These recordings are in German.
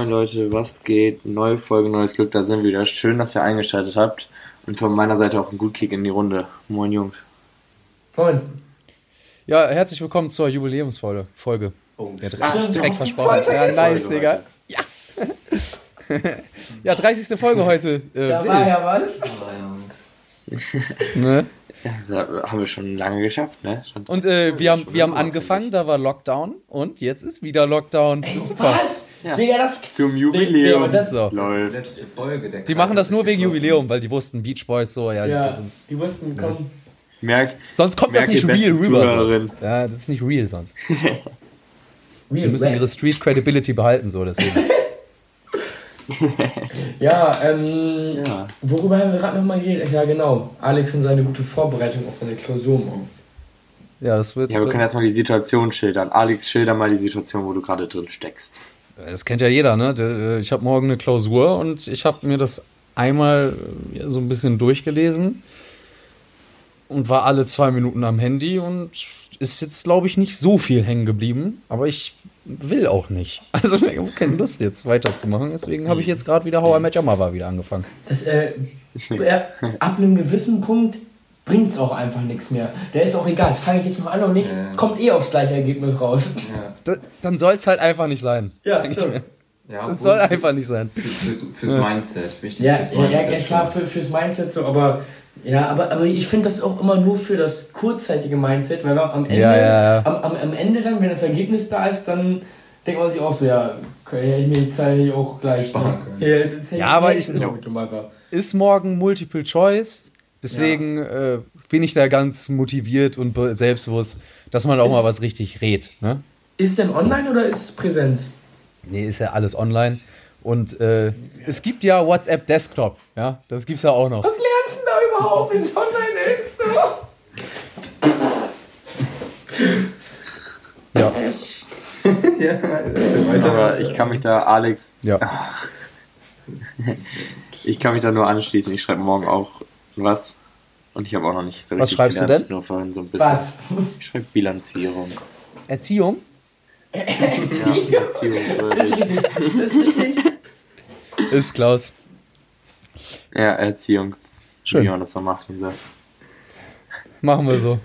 Moin Leute, was geht? Neue Folge, neues Glück, da sind wir wieder. Schön, dass ihr eingeschaltet habt. Und von meiner Seite auch ein gut Kick in die Runde. Moin Jungs. Moin. Ja, herzlich willkommen zur Jubiläumsfolge. Folge. Oh, ja, Ach, direkt, direkt versprochen. Ja, nice, Digga. Ja. ja, 30. Folge heute. Äh, da war ja was. ne? Ja, haben wir schon lange geschafft, ne? Schon und äh, wir haben, wir haben angefangen, da war Lockdown und jetzt ist wieder Lockdown. Ey, was? Ja. Digga, das Zum Jubiläum. Nee, das, so. das ist die letzte Folge. die machen das nur wegen Jubiläum, weil die wussten, Beach Boys so, ja, ja die wussten, komm. Ja. Merk, sonst kommt merk das nicht real rüber. So. Ja, das ist nicht real sonst. real die müssen rap. ihre Street Credibility behalten, so deswegen. ja, ähm, ja, worüber haben wir gerade nochmal geredet? Ja, genau. Alex und seine gute Vorbereitung auf seine Klausur morgen. Ja, das wird. Ja, wir können jetzt mal die Situation schildern. Alex, schilder mal die Situation, wo du gerade drin steckst. Das kennt ja jeder, ne? Äh, ich habe morgen eine Klausur und ich habe mir das einmal so ein bisschen durchgelesen und war alle zwei Minuten am Handy und ist jetzt, glaube ich, nicht so viel hängen geblieben. Aber ich will auch nicht. Also ich habe keine Lust jetzt weiterzumachen. Deswegen habe ich jetzt gerade wieder How I Met Your Mother wieder angefangen. Das, äh, ab einem gewissen Punkt bringt es auch einfach nichts mehr. Der ist auch egal, fange ich jetzt noch an oder nicht, ja. kommt eh aufs gleiche Ergebnis raus. Ja. Da, dann soll es halt einfach nicht sein. Ja, ja, das soll einfach nicht sein. Für, fürs, fürs Mindset, wichtig. Ja, fürs Mindset ja, ja, klar, für, fürs Mindset so, aber ja, aber, aber ich finde das auch immer nur für das kurzzeitige Mindset, weil am Ende, ja, ja, ja. Am, am, am Ende dann, wenn das Ergebnis da ist, dann denkt man sich auch so, ja, hätte ich mir die Zeit auch gleich sparen können. Ja, aber ich, ist, ist morgen Multiple Choice, deswegen äh, bin ich da ganz motiviert und selbstbewusst, dass man auch ist, mal was richtig redet. Ne? Ist denn online so. oder ist Präsenz? Nee, ist ja alles online. Und äh, es gibt ja WhatsApp Desktop, ja, das gibt's ja auch noch. Was da überhaupt, es online ist? ja. ja, aber ich kann mich da, Alex. Ja. Ich kann mich da nur anschließen. Ich schreibe morgen auch was. Und ich habe auch noch nicht so Was schreibst gelernt, du denn? Nur vorhin so ein bisschen. Was? Ich schreibe Bilanzierung. Erziehung? Erziehung? Ja, Erziehung das ist richtig. Das ist richtig. Ist Klaus. Ja, Erziehung. Schön. Wie man das so macht und so. Machen wir so.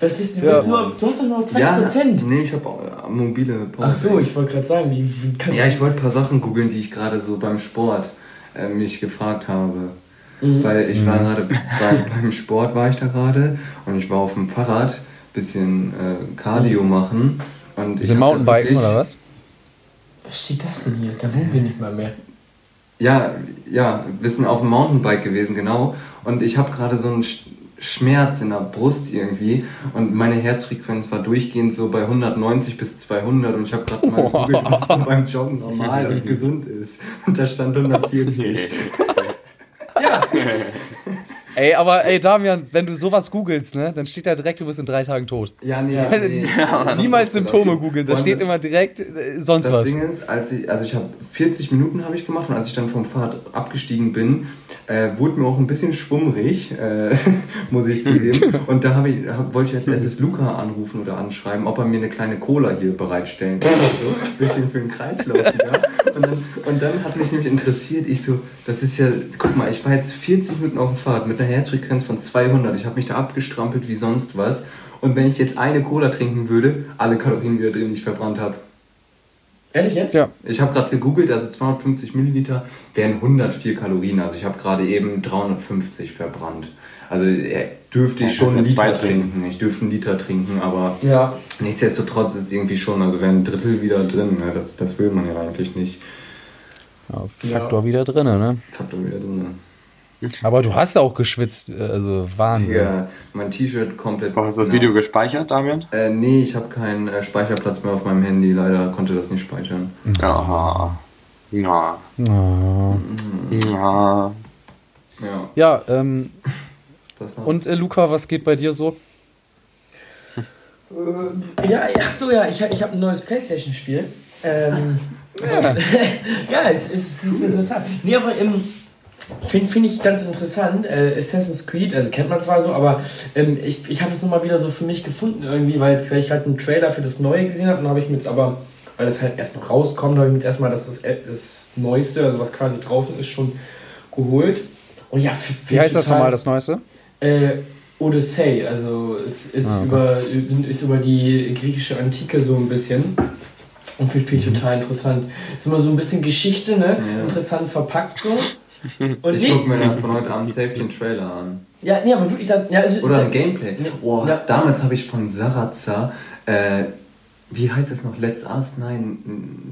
Das bist, du, ja. nur, du hast doch nur 2%. Ja, nee, ich habe äh, mobile Pause. Ach so, ich wollte gerade sagen, wie, wie kannst Ja, ich wollte ein paar Sachen googeln, die ich gerade so beim Sport äh, mich gefragt habe. Mhm. Weil ich war mhm. gerade bei, beim Sport war ich da gerade und ich war auf dem Fahrrad, bisschen äh, Cardio mhm. machen. Und Bisschen Mountainbiken oder was? Was steht das denn hier? Da wohnen wir nicht mal mehr. Ja, ja, wir sind auf dem Mountainbike gewesen, genau. Und ich habe gerade so einen Schmerz in der Brust irgendwie und meine Herzfrequenz war durchgehend so bei 190 bis 200 und ich habe gerade mal gegoogelt, was so beim Joggen normal und gesund ist. Und da stand 140. ja. Ey, aber ey, Damian, wenn du sowas googelst, ne, dann steht da direkt, du bist in drei Tagen tot. Ja, nee. nee. Niemals Symptome googeln, da steht immer direkt äh, sonst das was. Das Ding ist, als ich, also ich habe 40 Minuten habe ich gemacht und als ich dann vom Fahrrad abgestiegen bin, äh, wurde mir auch ein bisschen schwummrig, äh, muss ich zugeben. und da ich, hab, wollte ich jetzt SS Luca anrufen oder anschreiben, ob er mir eine kleine Cola hier bereitstellen kann. so, ein bisschen für den Kreislauf wieder. Und dann, und dann hat mich nämlich interessiert, ich so, das ist ja, guck mal, ich war jetzt 40 Minuten auf dem Fahrrad mit einer Herzfrequenz von 200. Ich habe mich da abgestrampelt wie sonst was. Und wenn ich jetzt eine Cola trinken würde, alle Kalorien wieder drin, die ich verbrannt habe. Ehrlich jetzt? Ja. Ich habe gerade gegoogelt, also 250 Milliliter wären 104 Kalorien. Also ich habe gerade eben 350 verbrannt. Also dürfte ich schon einen Liter trinken. Ich dürfte einen Liter trinken, aber ja. nichtsdestotrotz ist es irgendwie schon, also wäre ein Drittel wieder drin. Ne? Das, das will man ja eigentlich nicht. Ja, Faktor ja. wieder drin, ne? Faktor wieder drin. Aber du hast auch geschwitzt, äh, also Wahnsinn. Ja, mein T-Shirt komplett. Hast du das Video gespeichert, Damian? Äh, nee, ich habe keinen äh, Speicherplatz mehr auf meinem Handy. Leider konnte das nicht speichern. Aha. Ja. Ja. Ja. Ja, ja ähm. Und äh, Luca, was geht bei dir so? Äh, ja, ach so, ja, ich, ich habe ein neues Playstation-Spiel. Ähm, ja, ja es, es, es ist interessant. Nee, aber im. Finde find ich ganz interessant. Äh, Assassin's Creed, also kennt man zwar so, aber ähm, ich, ich habe es nochmal wieder so für mich gefunden irgendwie, weil jetzt, weil ich halt einen Trailer für das Neue gesehen habe und habe ich mir jetzt aber weil das halt erst noch rauskommt. Habe ich mir jetzt erstmal das, das, das Neueste, also was quasi draußen ist, schon geholt. Und ja, f- Wie heißt das total- nochmal, das Neueste? Äh, Odyssey, also es ist, Ah, okay. über, ist über die griechische Antike so ein bisschen. Und finde find ich total interessant. Ist immer so ein bisschen Geschichte, ne? Ja. Interessant verpackt so. Und Ich nee, gucke mir dann von heute Abend safe den Trailer an. ja, nee, aber wirklich, da, ja, also, Oder ein Gameplay. Ja. Oh, Ja. damals habe ich von Sarazar, äh, wie heißt es noch? Let's Us? Nein,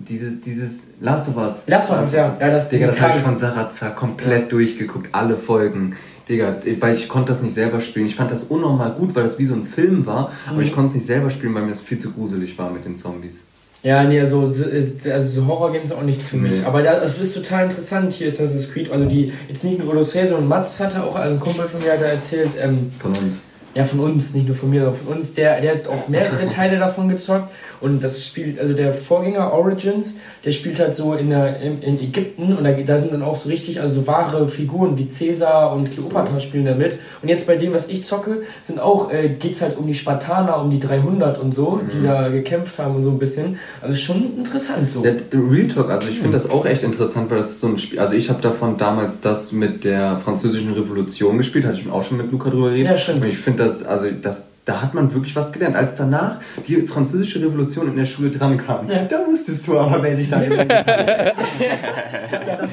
dieses, dieses Last of Us. Last of Us, ja. Ja, das- Digga, das habe ich von Sarazar komplett durchgeguckt, alle Folgen. Digga, weil ich konnte das nicht selber spielen. Ich fand das unnormal gut, weil das wie so ein Film war, aber Mhm. ich konnte es nicht selber spielen, weil mir das viel zu gruselig war mit den Zombies. Ja, nee, also, so- also so Horror-Games auch nichts für mich. Nee. Aber das ist total interessant. Hier ist Assassin's Creed, also die, jetzt nicht nur Odyssey, sondern Mats hatte auch, also ein Kumpel von mir hat da erzählt, ähm, Von uns. Ja, von uns, nicht nur von mir, sondern von uns, der, der hat auch mehrere Teile davon gezockt. Und das spielt, also der Vorgänger Origins, der spielt halt so in, der, in, in Ägypten und da, da sind dann auch so richtig, also so wahre Figuren wie Cäsar und Kleopatra spielen da mit. Und jetzt bei dem, was ich zocke, sind auch, äh, geht's halt um die Spartaner, um die 300 und so, die da gekämpft haben und so ein bisschen. Also schon interessant so. Der, der Real Talk, also ich finde das auch echt interessant, weil das ist so ein Spiel. Also ich habe davon damals das mit der französischen Revolution gespielt, hatte ich auch schon mit Luca drüber geredet. Ja, stimmt. Und ich finde das, also das, da hat man wirklich was gelernt. Als danach die französische Revolution in der Schule dran kam, Ja. da wusstest du aber, wer sich da immer Das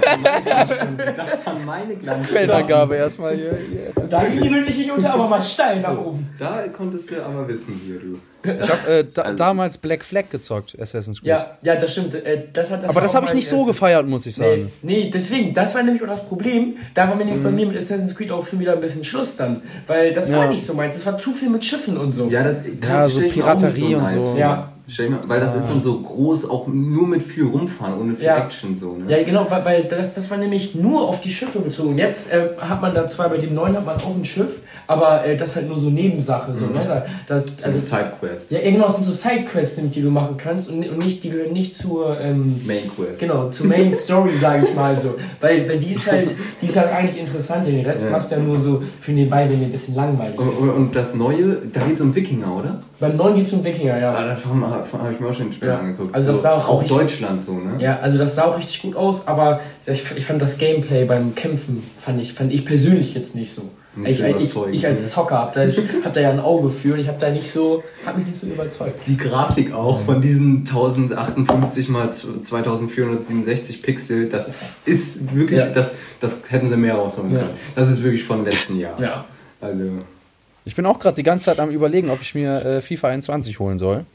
war meine Glanzstunde. Das war meine Glanzstunde. Quellenangabe erstmal hier. hier. Da ging die mündliche Note aber mal steil nach oben. Da konntest du aber wissen hier, du. Ich habe äh, da, Also- damals Black Flag gezockt, Assassin's Creed. Ja, ja, das stimmt. Äh, das hat, das Aber war das habe ich nicht so gefeiert, muss ich Nee, sagen. nee, deswegen, das war nämlich auch das Problem. Da war mir nämlich bei Mhm. mir mit Assassin's Creed auch schon wieder ein bisschen Schluss dann. Weil das war Ja. nicht so meins. Das war zu viel mit Schiffen und so. Ja, das Ja, so stell ich mir auch nicht Piraterie und nice so. vor. Ja. Mir, weil das ist dann so groß, auch nur mit viel rumfahren, ohne viel Ja. Action so. Ne? Ja, genau, weil, weil das, das war nämlich nur auf die Schiffe bezogen. Jetzt äh, hat man da zwar bei dem neuen hat man auch ein Schiff, aber äh, das halt nur so Nebensache. So, ne? da, das, also also, Sidequest. ja, genau, es sind so Sidequests, nämlich, die du machen kannst und, und nicht, die gehören nicht zur ähm, Main Quest. Genau, zur Main Story, sage ich mal so. Weil, weil die ist halt, die ist halt eigentlich interessant. Den Rest Ja. machst du ja nur so für nebenbei, wenn dir ein bisschen langweilig Und, ist. und, das Neue, da geht es um Wikinger, oder? Beim neuen gibt es einen Wikinger, ja. Ah, davon habe hab ich mir auch schon den Trailer Ja. angeguckt. Also das sah auch auch richtig- Deutschland so, ne? Ja, also das sah auch richtig gut aus, aber ich, ich fand das Gameplay beim Kämpfen, fand ich, fand ich persönlich jetzt nicht so. Nicht ich, ich, ich als ne? Zocker hab da, hab da ja ein Auge für und ich hab da nicht so, hab mich nicht so überzeugt. Die Grafik auch von diesen 1058 mal 2467 Pixel, das ist wirklich, Ja. das, das hätten sie mehr rausholen Ja. können. Das ist wirklich von letzten Jahr. Ja. Also, Ich bin auch gerade die ganze Zeit am überlegen, ob ich mir äh, FIFA 21 holen soll.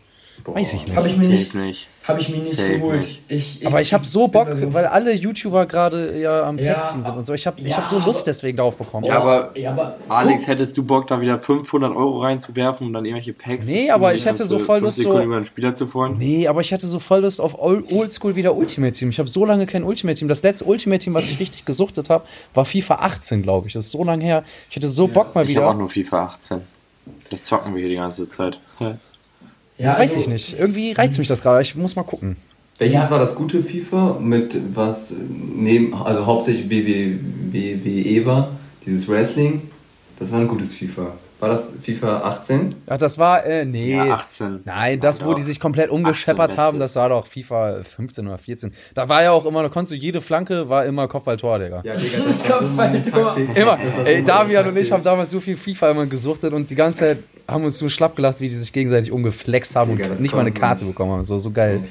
Boah. Weiß ich nicht. Hab ich mir nicht, nicht. hab ich mir nicht geholt. nicht. Ich, Aber ich habe so Bock, also- weil alle YouTuber gerade ja am Ja, Packs ziehen sind und so. Ich habe ich ja, hab so Lust deswegen darauf bekommen. Ja, aber- ja, aber Alex, hättest du Bock, da wieder 500 Euro reinzuwerfen und dann irgendwelche Packs Nee, zu aber ich hätte so voll Lust, so- über einen Spieler zu freuen. Nee, aber ich hätte so voll Lust auf Ol- Oldschool wieder Ultimate Team. Ich habe so lange kein Ultimate Team. Das letzte Ultimate Team, was ich richtig gesuchtet habe, war FIFA 18, glaube ich. Das ist so lange her. Ich hätte so Bock mal Ich habe auch wieder. nur FIFA 18. Das zocken wir hier die ganze Zeit. Ja, Weiß also- ich nicht. Irgendwie reizt mich das gerade. Ich muss mal gucken. Welches Ja. war das gute FIFA mit was neben, also hauptsächlich WWE, WWE war, dieses Wrestling? Das war ein gutes FIFA. War das FIFA 18? Ach, das war, äh, nee. Ja, 18. Nein, das, wo die sich komplett umgescheppert 18 haben, das war doch FIFA 15 oder 14. Da war ja auch immer, da konntest du jede Flanke, war immer Kopfballtor, Digga. Ja, Digga, das war so Kopfballtor. Taktik. Immer. So Ey, Damian und ich haben damals so viel FIFA immer gesuchtet und die ganze Zeit haben uns so schlapp gelacht, wie die sich gegenseitig umgeflext haben Digga, und nicht mal eine Karte bekommen haben. So, so geil.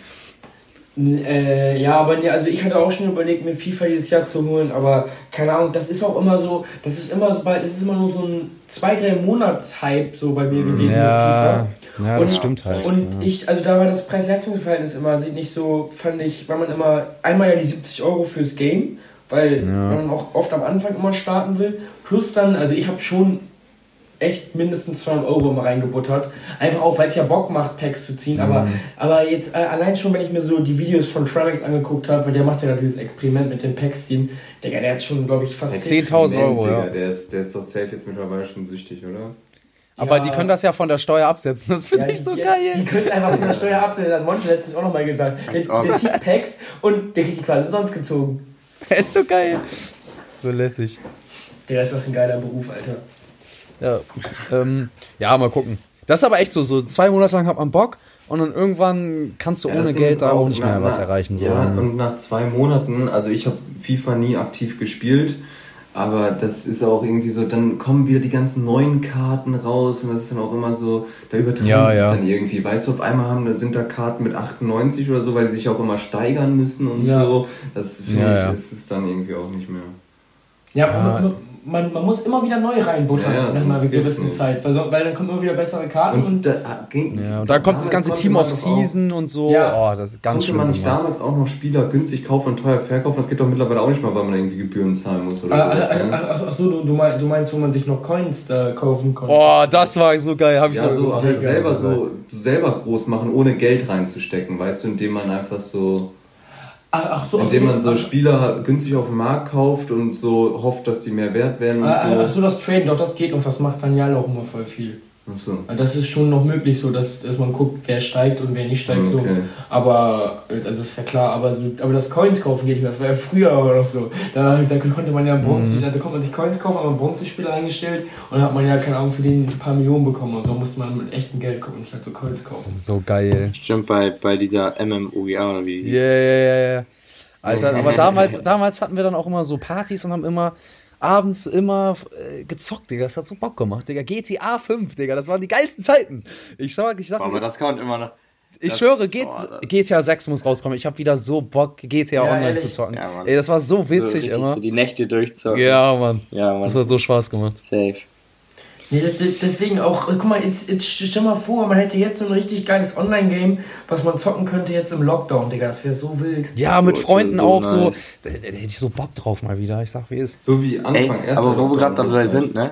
Äh, ja, aber nee, also ich hatte auch schon überlegt, mir FIFA dieses Jahr zu holen, aber keine Ahnung, das ist auch immer so, das ist immer so bei, das ist immer nur so ein zwei, drei Monats-Hype so bei mir gewesen Ja, mit FIFA. ja, das stimmt halt. Und ja. ich, also da war das Preis-Leistungs-Verhältnis immer nicht so, fand ich, weil man immer einmal ja die 70 Euro fürs Game, weil man auch oft am Anfang immer starten will, plus dann, also ich habe schon echt mindestens 200 Euro immer reingebuttert. Einfach auch, weil es ja Bock macht, Packs zu ziehen. Aber, aber jetzt äh, allein schon, wenn ich mir so die Videos von Travis angeguckt habe, weil der macht ja gerade dieses Experiment mit den Packs ziehen, Digga, der hat schon, glaube ich, fast Der 10 10.000 Euro, Digga, ja. Der ist, der ist doch safe jetzt mittlerweile schon süchtig, oder? Aber Ja. die können das ja von der Steuer absetzen. Das finde Ja, ich so die, geil. Die können einfach von der Steuer absetzen. Das hat Monte letztens auch nochmal gesagt. Der, ob. der zieht Packs und der kriegt die quasi umsonst gezogen. ist so geil. So lässig. Der ist was ein geiler Beruf, Alter. Ja, ähm, ja, mal gucken. Das ist aber echt so, so zwei Monate lang hat man Bock und dann irgendwann kannst du Ja, ohne Geld da auch nicht nach- mehr was nach- erreichen. So. Ja, und nach zwei Monaten, also ich habe FIFA nie aktiv gespielt, aber das ist auch irgendwie so, dann kommen wieder die ganzen neuen Karten raus und das ist dann auch immer so, da übertreiben Ja, sie es ja. dann irgendwie. Weißt du, auf einmal haben, da sind da Karten mit 98 oder so, weil sie sich auch immer steigern müssen und Ja. so. Das finde Ja, ich, ja. ist es dann irgendwie auch nicht mehr. Ja, Ja. Man, man, muss immer wieder neu reinbuttern Ja, ja, nach einer gewissen nicht. Zeit, weil, so, weil dann kommen immer wieder bessere Karten und, Und, da, ging, Ja, und da kommt das ganze Team of doch auch- Season und so. Ja. Oh, das ist ganz Konnte schlimm. man nicht immer. damals auch noch Spieler günstig kaufen und teuer verkaufen? Das geht doch mittlerweile auch nicht mal, weil man irgendwie Gebühren zahlen muss oder Ah, sowas, ah, ne? ah, ach, ach so, du, du, mein, du meinst, wo man sich noch Coins da kaufen konnte. Oh, das war so geil. Hab ich Ja, so gemacht. halt selber so selber groß machen, ohne Geld reinzustecken, weißt du, indem man einfach so, Ach, ach so, ach indem man so ach, Spieler günstig auf dem Markt kauft und so hofft, dass die mehr wert werden und ach so. so, das Traden, doch, das geht noch, das macht Daniel auch immer voll viel. Ach so. Also Das ist schon noch möglich, so dass, dass man guckt, wer steigt und wer nicht steigt. So. Okay. Aber äh, das ist ja klar, aber, so, aber das Coins kaufen geht nicht mehr. Das war ja früher aber noch so. Da, da konnte man ja Bronze, da konnte man sich Coins kaufen, hat man Bronzespieler eingestellt und dann hat man ja, keine Ahnung, für den ein paar Millionen bekommen und so musste man mit echtem Geld gucken und sich halt so Coins Das kaufen. ist so geil. Stimmt, bei, bei dieser MMOGA oder wie? Ja, ja, ja, ja. Alter, aber damals, damals hatten wir dann auch immer so Partys und haben immer abends immer äh, gezockt, Digga. Das hat so Bock gemacht, Digga. GTA 5, Digga. Das waren die geilsten Zeiten. Ich sag, ich sag, Boah, aber das, das kommt immer noch. ich das- schwöre, G boah, das- GTA 6 muss rauskommen. Ich habe wieder so Bock, GTA Ja, Online ehrlich? zu zocken. Ja, Mann. Ey, das war so so witzig richtig immer. So die Nächte durchzocken. Ja, Mann. Ja, Das Mann. hat so Spaß gemacht. Safe. Nee, das, deswegen auch, guck mal, jetzt, jetzt stell mal vor, man hätte jetzt so ein richtig geiles Online-Game, was man zocken könnte jetzt im Lockdown, Digga. Das wäre so wild. Ja, mit Oh, Freunden so auch so. nice. Da, da hätte ich so Bock drauf mal wieder. Ich sag, wie ist. So wie Anfang Ey, aber wo wir gerade dabei sind, ne?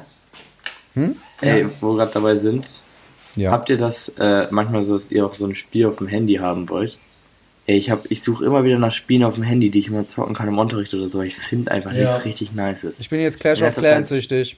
Hm? Ey, wo wir gerade dabei sind, Ja. habt ihr das äh, manchmal so, dass ihr auch so ein Spiel auf dem Handy haben wollt? Ey, ich, hab, ich suche immer wieder nach Spielen auf dem Handy, die ich immer zocken kann im Unterricht oder so. Ich finde einfach Ja. nichts richtig Nices. Ich bin jetzt Clash of Clans Zeit- süchtig.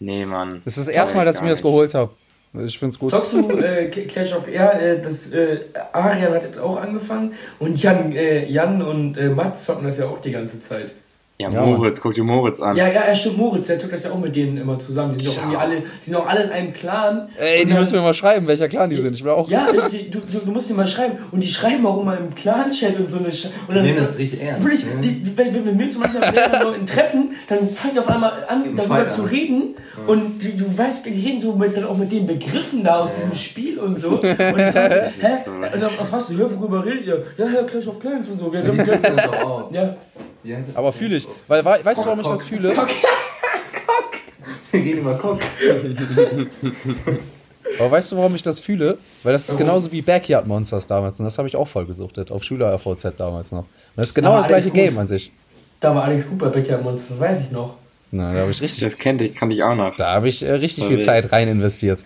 Nee, Mann. Das ist das erste Mal, dass ich mir das geholt habe. Ich find's gut. Zockst du äh, Clash of Air, äh, das äh, Arian hat jetzt auch angefangen und Jan, äh, Jan und äh, Mats zocken das ja auch die ganze Zeit. Ja, Ja, Moritz, guck dir Moritz an. Ja, ja, ja, stimmt, Moritz, der zockt das ja auch mit denen immer zusammen. Die sind, auch Ja. irgendwie alle, die sind auch alle in einem Clan. Ey, Und die dann- müssen mir mal schreiben, welcher Clan die sind. Ich will auch. Ja, die, du, du, du musst dir mal schreiben. Und die schreiben auch immer im Clan-Chat und so eine Sch und Die nehmen das richtig ernst. Wirklich, ne? die, wenn, wenn wir zum Beispiel mit Leuten treffen, dann fangen die auf einmal an, darüber Fight zu an. reden. Und die, du weißt, die reden so mit, dann auch mit den Begriffen da aus diesem Spiel und so. Und die fragen so, hä? so- Und dann fragst du, hä, worüber redet ihr? Ja, ja, Clash of Clans und so. Wir, Die wir, kürzen das auch auf. ja. Aber fühle ich. Weil, wei- weißt du, warum ich das fühle? Wir reden über Kopf. Aber weißt du, warum ich das fühle? Weil das ist genauso wie Backyard Monsters damals. Und das habe ich auch voll gesuchtet. Auf Schüler RVZ damals noch. Und das ist genau Aber das gleiche gut. Game an sich. Da war Alex Cooper Backyard Monster, das weiß ich noch. Na, da habe ich richtig, Das kennt ich, kannte ich auch noch. da habe ich äh, richtig Voll viel. Zeit rein investiert.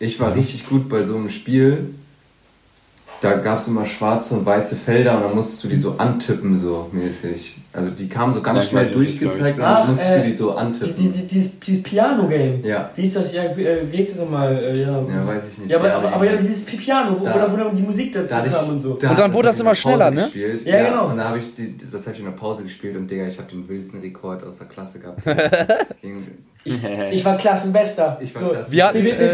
Ich war richtig gut bei so einem Spiel. Da gab es immer schwarze und weiße Felder und dann musstest du die so antippen, so mäßig. Also die kamen so ganz Ja, schnell das durchgezeigt und Ach, dann musstest äh, du die so Die, antippen. die, die, dieses, dieses Piano-Game. Ja. Wie ist das? Ja, äh, wie heißt das nochmal? Äh, ja. Ja, weiß ich nicht. Ja, aber, Ja, aber, aber ja, dieses Piano, wo, Da- wo, dann- die Musik dazu Da ich, kam und so. da- Und dann wurde das ich immer schneller, ne? Gespielt. Ja, genau. Und da habe ich die, das habe ich in der Pause gespielt und Digga, ich habe den wildesten Rekord aus der Klasse gehabt. Ich, ich war Klassenbester. Ich war so. Klassen- Wir hatten, Bin, bin,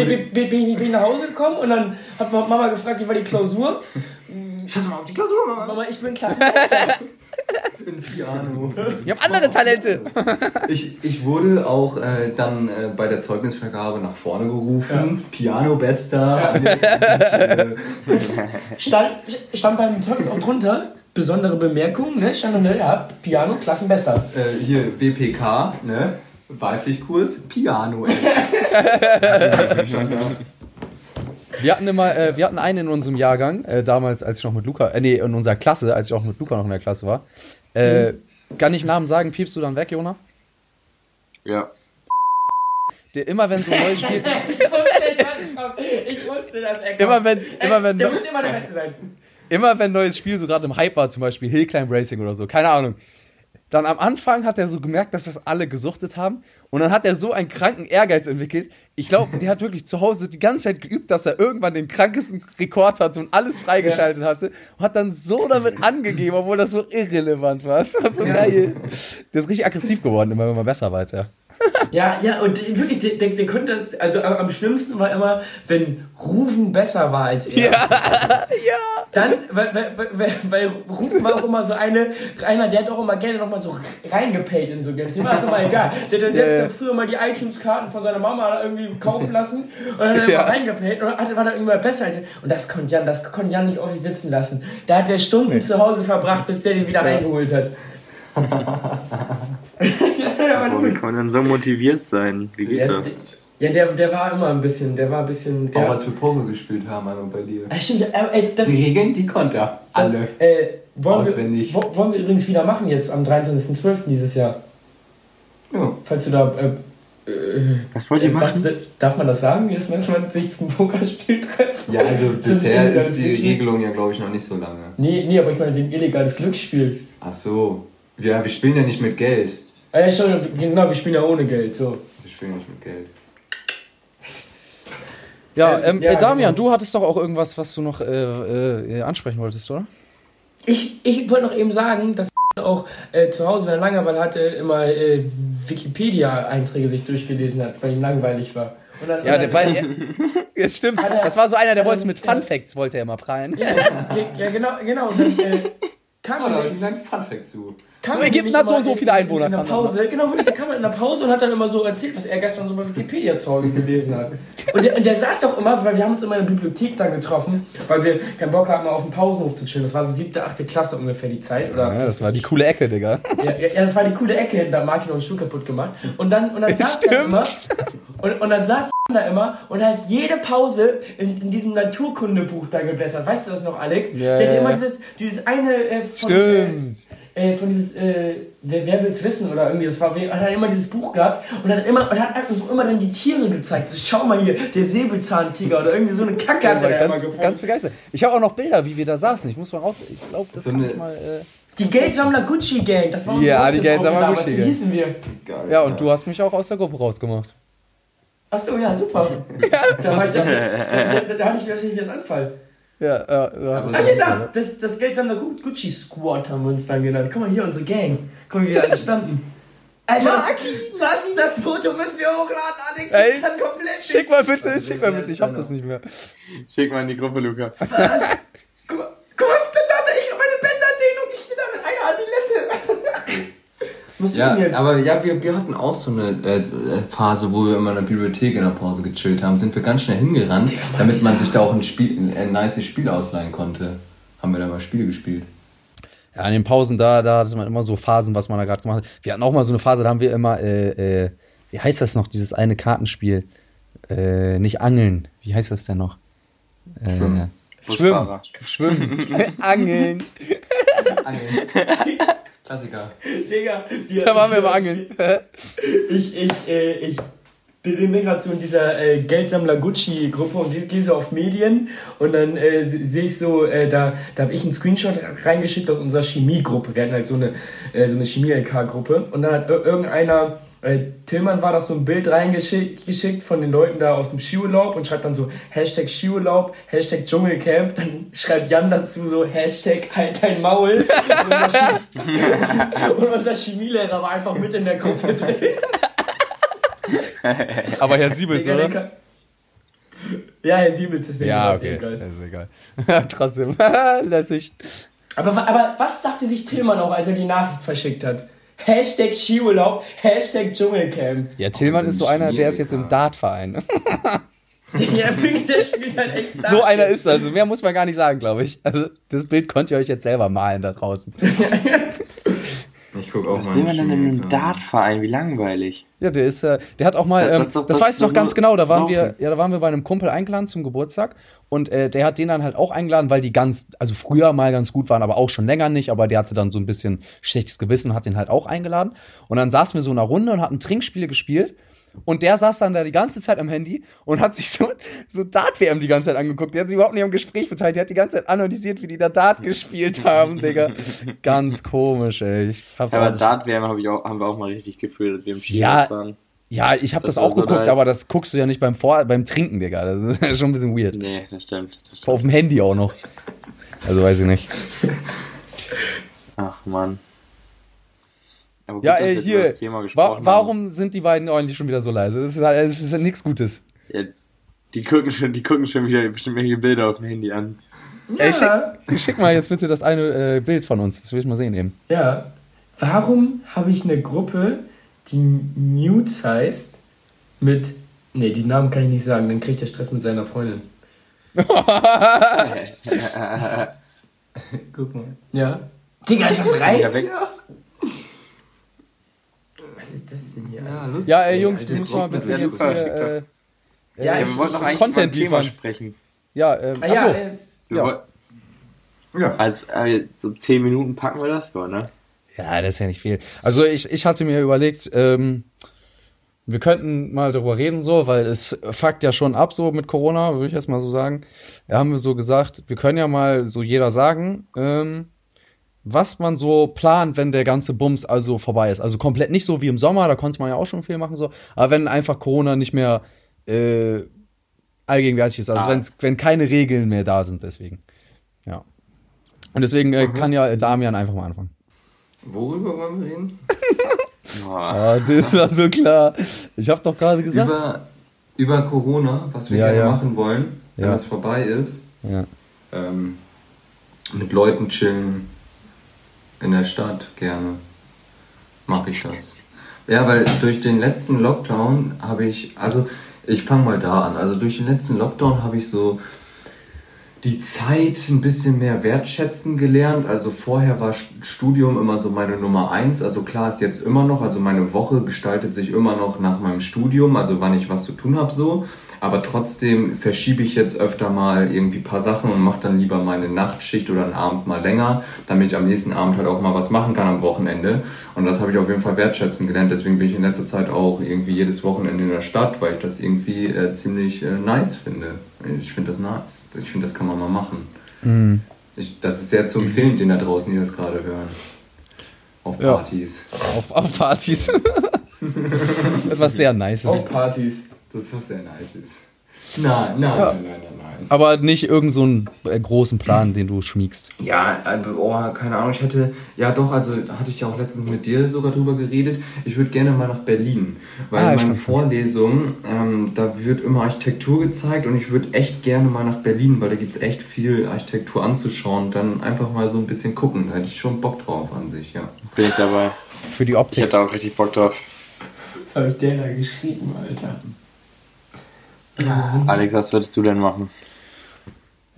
äh, bin, bin, bin, nach Hause gekommen und dann hat Mama gefragt, wie war die Klausur? Scheiß mal auf die Klausur, Mama. Mama, ich bin Klassenbester. Ein Piano. wir haben andere Talente. Ich, ich wurde auch äh, dann äh, bei der Zeugnisvergabe nach vorne gerufen. Piano bester. Äh, stand, stand beim Zeugnis auch drunter, besondere Bemerkung, ne? Stand ne, ja, Piano, Klassenbester. äh, hier WPK, ne? Wahlpflichtkurs, Piano. Ey. Wir hatten immer, äh, wir hatten einen in unserem Jahrgang, äh, damals, als ich noch mit Luca, äh, nee, in unserer Klasse, als ich auch mit Luca noch in der Klasse war. Äh, Kann ich Namen sagen? Piepst du dann weg, Jona? Ja. Der immer, wenn so ein neues Spiel, Ich wusste, das kommt. Ich wusste, dass er kommt. immer wenn, immer wenn, Der muss immer der Beste sein. immer wenn ein neues Spiel so gerade im Hype war, zum Beispiel Hill Climb Racing oder so, keine Ahnung. Dann am Anfang hat er so gemerkt, dass das alle gesuchtet haben. Und dann hat er so einen kranken Ehrgeiz entwickelt. Ich glaube, der hat wirklich zu Hause die ganze Zeit geübt, dass er irgendwann den krankesten Rekord hatte und alles freigeschaltet hatte. Und hat dann so damit angegeben, obwohl das so irrelevant war. Das war so geil. Der ist richtig aggressiv geworden, immer wenn man besser war als. Ja, ja, und wirklich, der, der, der konnte das, also am schlimmsten war immer, wenn Rufen besser war als er. Ja, Dann, weil, weil, weil, weil Rufen war auch immer so eine, einer, der hat auch immer gerne nochmal so reingepayt in so Games. Dem war es immer egal. Der, der, der Ja, ja. hat früher mal die iTunes-Karten von seiner Mama irgendwie kaufen lassen und dann hat er Ja. immer reingepayt und dann war er irgendwann besser als er. Und das konnte Jan, das konnte Jan nicht auf sich sitzen lassen. Da hat er Stunden zu Hause verbracht, bis der den wieder reingeholt hat. aber Boah, wie kann man denn so motiviert sein? Wie geht Ja, das? der, ja, der, der war immer ein bisschen, der war ein bisschen. Der, Auch als wir Poker gespielt haben, einmal bei dir. Ah, stimmt, ja, aber, ey, das, Die Regeln, die konnte er. das, Alle. äh, wollen, Auswendig. wir, wo- wollen wir übrigens wieder machen jetzt am 23.12. dieses Jahr. Ja. Falls du da. Äh, äh, Was wollt ihr äh, machen? Darf, darf man das sagen? Jetzt muss man sich zum Pokerspiel treffen. Ja, also bisher ist die Glücksspiel? Regelung ja, glaube ich, noch nicht so lange. Nee, nee, aber ich meine, wegen illegales Glücksspiel. Ach so. Ja, wir spielen ja nicht mit Geld. Ja, schon, genau, wir spielen ja ohne Geld. So. Wir spielen nicht mit Geld. ja, Ähm, ja, äh, Damian, genau. du hattest doch auch irgendwas, was du noch äh, äh, ansprechen wolltest, oder? Ich, ich wollte noch eben sagen, dass auch äh, zu Hause, wenn er Langeweile hatte, immer äh, Wikipedia-Einträge sich durchgelesen hat, weil ihm langweilig war. Dann, Ja, der, weil, das stimmt. Er- Das war so einer, der er- wollte mit. Fun Facts, wollte er immer prallen. ja, ja, genau, genau. Und dann, äh, kam Oh, da ich einen kleinen Funfact zu. Kam So, er Ägypten hat so und so viele Einwohner, In der Pause, genau, wirklich, der kam in der Pause und hat dann immer so erzählt, was er gestern so bei Wikipedia zu Hause gelesen hat. Und der, und der saß doch immer, weil wir haben uns immer in der Bibliothek dann getroffen, weil wir keinen Bock hatten, mal auf dem Pausenhof zu chillen. Das war so siebte, achte Klasse ungefähr die Zeit. Oder Ja, das war die coole Ecke, Digga. Ja, ja, ja, das war die coole Ecke, da hat Martin noch einen Stuhl kaputt gemacht. Und dann, und dann saß er immer, und, und dann saß da immer und hat jede Pause in, in diesem Naturkundebuch da geblättert. Weißt du das noch, Alex? Ja, Der ja, immer dieses, dieses eine äh, von, Stimmt. Äh, äh, von dieses, äh, wer, wer will's wissen oder irgendwie, das war, hat er immer dieses Buch gehabt und hat immer, und hat uns immer dann die Tiere gezeigt. So, schau mal hier, der Säbelzahntiger oder irgendwie so eine Kacke hat er da immer ganz, gefunden. ganz begeistert. Ich habe auch noch Bilder, wie wir da saßen. Ich muss mal raus. Ich glaube, das So kann eine- ich mal. Äh, Die Geldsammler Gucci Gang, das war unsere Ja, die Geldsammler damals, Gucci so Gang. hießen wir. Geil. ja, und du hast mich auch aus der Gruppe rausgemacht. Achso, ja, super. da, war ich, da, da, da, da hatte ich wahrscheinlich wieder einen Anfall. Ja, ja, ja. Aber Ah, hier, da! Das, das Geldsammler Gu- Gucci Squad haben wir uns dann genannt. Guck mal hier, unsere Gang. Guck mal, wie wir alle standen. Alter, das, das Foto müssen wir hochladen, Alex. Das Ey, kann komplett Schick mal bitte, schick mal bitte. Ich hab das nicht mehr. Schick mal in die Gruppe, Luca. Was? Guck mal, guck mal, da hatte ich meine Bänderdehnung. Ich stehe da mit einer Adilette. Was Ja, jetzt? aber ja, wir, wir hatten auch so eine äh, äh, Phase, wo wir immer in der Bibliothek in der Pause gechillt haben. Sind wir ganz schnell hingerannt, Digga, Mann, damit man sich da auch ein, Spiel, ein, ein nice Spiel ausleihen konnte. Haben wir da mal Spiele gespielt. Ja, in den Pausen da, da hatte man immer so Phasen, was man da gerade gemacht hat. Wir hatten auch mal so eine Phase, da haben wir immer, äh, äh, wie heißt das noch, dieses eine Kartenspiel? Äh, nicht Angeln. Wie heißt das denn noch? Äh, Schwimmen. Schwimmen. Schwimmen. Angeln. Klassiker. Digga, wir, Da waren wir immer angeln. Ich, ich, äh, ich bin mir gerade so in dieser äh, Geldsammler Gucci-Gruppe und gehe geh so auf Medien und dann äh, se- sehe ich so, äh, da, da habe ich einen Screenshot reingeschickt aus unserer Chemiegruppe. Wir hatten halt so eine, äh, so eine Chemie-LK-Gruppe und dann hat ir- irgendeiner, äh, Tillmann war das so ein Bild reingeschickt geschickt von den Leuten da aus dem Skiurlaub und schreibt dann so Hashtag Skiurlaub, Hashtag Dschungelcamp, dann schreibt Jan dazu so Hashtag halt dein Maul und unser, Chemie- und unser Chemielehrer war einfach mit in der Gruppe drin. Aber Herr Siebels, Digga, oder? Ja, Herr Siebels, deswegen Ja, okay. egal. Das ist egal. Trotzdem. Lässig. Aber, aber was dachte sich Tillmann auch, als er die Nachricht verschickt hat? Hashtag Skiurlaub, Hashtag Dschungelcamp. Ja, Tillmann ist so einer, der ist jetzt im Dartverein. Der, der spielt halt echt So Dart. einer ist also. Mehr muss man gar nicht sagen, glaube ich. Also, das Bild könnt ihr euch jetzt selber malen da draußen. Ich gucke auch Was mal will in man denn in einem. Dartverein? Wie langweilig. Ja, der ist, äh, der hat auch mal, Das- ähm, das das, doch- das weiß ich noch ganz genau, da waren wir, Saufen. ja, da waren wir bei einem Kumpel eingeladen zum Geburtstag und äh, der hat den dann halt auch eingeladen, weil die ganz, also früher mal ganz gut waren, aber auch schon länger nicht, aber der hatte dann so ein bisschen schlechtes Gewissen, hat den halt auch eingeladen und dann saßen wir so in einer Runde und hatten Trinkspiele gespielt und der saß dann da die ganze Zeit am Handy und hat sich so, so Dart-WM die ganze Zeit angeguckt. Der hat sich überhaupt nicht am Gespräch beteiligt. Der hat die ganze Zeit analysiert, wie die da Dart gespielt haben, Digga. Ganz komisch, ey. Ich hab's Aber Dart-WM hab haben wir auch mal richtig gefühlt, als wir im Ja, waren. Ja, ich habe das, Das auch so geguckt, nice. aber das guckst du ja nicht beim Vor beim Trinken, Digga. Das ist schon ein bisschen weird. Nee, das stimmt. Das stimmt. Auf dem Handy auch noch. Also weiß ich nicht. Ach, Mann. Gut, Ja, ey, hier. über das Thema Wa gesprochen warum sind die beiden eigentlich schon wieder so leise? Das ist, das ist ja nichts Gutes. Haben. Ja, die gucken schon, die gucken schon wieder bestimmt irgendwelche Bilder auf dem Handy an. Ey, schick, schick mal jetzt bitte das eine äh, Bild von uns. Das will ich mal sehen eben. Ja. Warum habe ich eine Gruppe, die Mutes heißt, mit. Ne, die Namen kann ich nicht sagen, dann kriegt er Stress mit seiner Freundin. Guck mal. Ja. Digga, ist das rein? Ja, weg. Was ist das denn hier? Ja, lustig. Ja, ey, Jungs, du musst mal ein bisschen ja, jetzt super, hier, äh, Ja, Ja, ich- wir wollten noch ich- eigentlich Content über ein Thema liefern. sprechen. Ja, ähm, Ah, achso. ja, äh, Wir Ja. Ja. Als äh, so 10 Minuten packen wir das so, ne? Ja, das ist ja nicht viel. Also ich, ich hatte mir überlegt, ähm, wir könnten mal darüber reden, so, weil es fuckt ja schon ab, so mit Corona, würde ich erst mal so sagen. Da haben wir so gesagt, wir können ja mal so jeder sagen, ähm, was man so plant, wenn der ganze Bums also vorbei ist. Also komplett nicht so wie im Sommer, da konnte man ja auch schon viel machen, so. Aber wenn einfach Corona nicht mehr äh, allgegenwärtig ist, also Ah. wenn's, wenn keine Regeln mehr da sind, deswegen. Ja. Und deswegen äh, kann ja Damian einfach mal anfangen. Worüber wollen wir reden? Boah. Ah, das war so klar. Ich habe doch gerade gesagt. Über, über Corona, was wir Ja, gerne ja. machen wollen, wenn Ja. es vorbei ist. Ja. Ähm, mit Leuten chillen. In der Stadt gerne. Mache ich das. Ja, weil durch den letzten Lockdown habe ich, also ich fange mal da an. Also durch den letzten Lockdown habe ich so die Zeit ein bisschen mehr wertschätzen gelernt. Also vorher war Studium immer so meine Nummer eins. Also klar ist jetzt immer noch, also meine Woche gestaltet sich immer noch nach meinem Studium, also wann ich was zu tun habe so. Aber trotzdem verschiebe ich jetzt öfter mal irgendwie ein paar Sachen und mache dann lieber meine Nachtschicht oder einen Abend mal länger, damit ich am nächsten Abend halt auch mal was machen kann am Wochenende. Und das habe ich auf jeden Fall wertschätzen gelernt. Deswegen bin ich in letzter Zeit auch irgendwie jedes Wochenende in der Stadt, weil ich das irgendwie äh, ziemlich äh, nice finde. Ich finde das nice. Ich finde, das kann man mal machen. Ich, das ist sehr zu empfehlen, den da draußen, die das gerade hören. Auf Ja. Partys. Auf, auf Partys. Etwas sehr Nices. Auf Partys. Das ist was sehr nice ist. Nein, nein, Ja. nein, nein, nein, nein. Aber nicht irgend so einen äh, großen Plan, den du schmiegst. Ja, äh, oh, keine Ahnung, ich hätte, ja doch, also hatte ich ja auch letztens mit dir sogar drüber geredet. Ich würde gerne mal nach Berlin, weil Ah, in meinen stimmt. Vorlesungen, ähm, da wird immer Architektur gezeigt und ich würde echt gerne mal nach Berlin, weil da gibt es echt viel Architektur anzuschauen und dann einfach mal so ein bisschen gucken. Da hätte ich schon Bock drauf an sich, ja. Bin ich dabei. Für die Ich Optik. hätte auch richtig Bock drauf. Was habe ich der da geschrieben, Alter? Alex, was würdest du denn machen?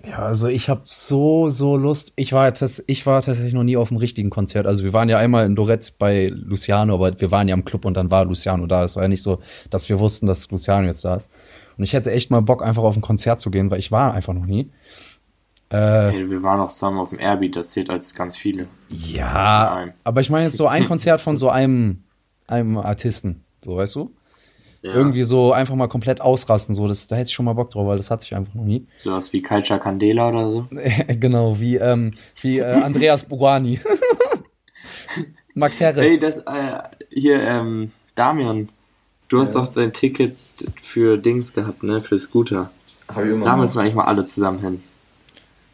Ja, also ich habe so, so Lust. Ich war, ich war tatsächlich noch nie auf einem richtigen Konzert. Also wir waren ja einmal in Dorette bei Luciano, aber wir waren ja im Club und dann war Luciano da. Es war ja nicht so, dass wir wussten, dass Luciano jetzt da ist. Und ich hätte echt mal Bock, einfach auf ein Konzert zu gehen, weil ich war einfach noch nie. Äh, Hey, wir waren auch zusammen auf dem Airbeat, das zählt als ganz viele. ja, Nein. aber ich meine jetzt so ein Konzert von so einem, einem Artisten, so weißt du? Ja. Irgendwie so einfach mal komplett ausrasten, so das, da hätte ich schon mal Bock drauf, weil das hatte ich einfach noch nie. Sowas wie Culture Candela oder so. genau, wie, ähm, wie äh, Andreas Burani. Max Herre. Hey, das, äh, hier, ähm, Damian, du hast doch dein Ticket für Dings gehabt, ne, für Scooter. Habe ich immer Da müssen wir eigentlich mal alle zusammen hin.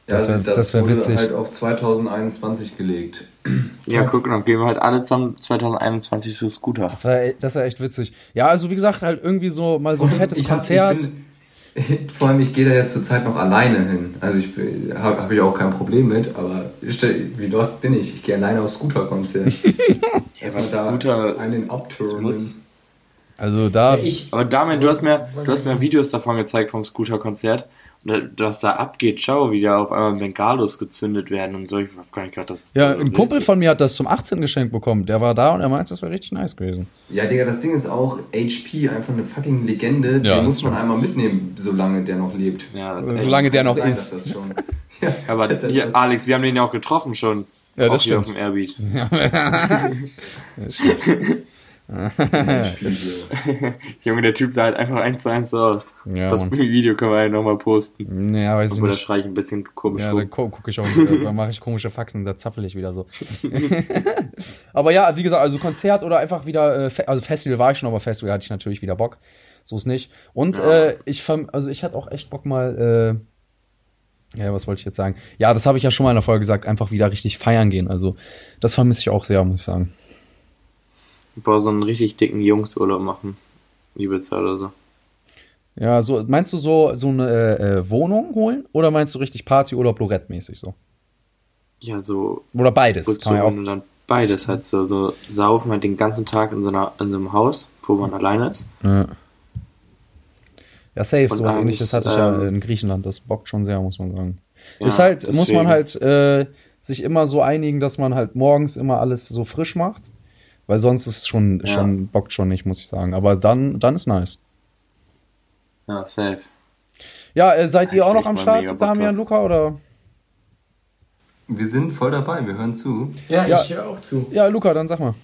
Das wär- das wär wurde witzig. halt auf 2021 gelegt. Ja, guck, dann gehen wir halt alle zusammen 2021 für Scooter. Das war, das war echt witzig. Ja, also wie gesagt, halt irgendwie so mal so ein fettes Ich hab- Konzert. Ich bin, vor allem, ich gehe da ja zurzeit noch alleine hin. Also ich habe hab ich auch kein Problem mit, aber ich stell- wie lost bin ich? Ich gehe alleine aufs Scooter-Konzert. Was da Scooter- einen muss. also da, Ich, Aber Damian, du hast mir, du hast mir Videos davon gezeigt vom Scooter-Konzert. Was da abgeht, schau, wie da auf einmal Bengalos gezündet werden und so. Ich hab gar nicht gedacht, dass ja, ein Kumpel ist. von mir hat das zum 18. geschenkt bekommen. Der war da und er meinte, das wäre richtig nice gewesen. Ja, Digga, das Ding ist auch HP, einfach eine fucking Legende. Ja, den muss man schon. einmal mitnehmen, solange der noch lebt. Ja, das Also solange der noch Sein, ist. Das schon. Ja, Aber das- hier, das- Alex, wir haben den ja auch getroffen schon. Ja, das auch hier stimmt. auf dem Airbeat. HP hier. Junge, der Typ sah halt einfach eins zu eins so aus. Ja, das Mann. Video können wir halt nochmal posten. Ja, weiß ich Obwohl, da nicht. schreie ich ein bisschen komisch Ja, rum. da gu gucke ich auch, da, da mache ich komische Faxen, da zappel ich wieder so. aber ja, wie gesagt, also Konzert oder einfach wieder, äh, also Festival war ich schon, aber Festival hatte ich natürlich wieder Bock. So ist nicht. Und Ja. äh, ich also ich hatte auch echt Bock mal, äh, ja, was wollte ich jetzt sagen? Ja, das habe ich ja schon mal in der Folge gesagt, einfach wieder richtig feiern gehen. Also das vermisse ich auch sehr, muss ich sagen. Boah, so einen richtig dicken Jungsurlaub machen. Ibiza oder so. Ja, so, meinst du so, so eine äh, Wohnung holen oder meinst du richtig Partyurlaub Lorette-mäßig so? Ja, so Oder beides. Kann man ja auch, und dann beides halt so, so saufen halt den ganzen Tag in so, einer, in so einem Haus, wo man alleine ist. ja. ja, safe, Und abends, ähnliches hatte ich ja ähm, in Griechenland. Das bockt schon sehr, muss man sagen. Ja, ist halt, muss man deswegen. halt äh, sich immer so einigen, dass man halt morgens immer alles so frisch macht. Weil sonst ist schon, Ja. schon bockt schon nicht, muss ich sagen. Aber dann, dann ist nice. Ja, safe. Ja, äh, seid ihr auch noch am Start, Damian. Luca, oder? Wir sind voll dabei, wir hören zu. Ja, Ja. ich höre auch zu. Ja, Luca, dann sag mal.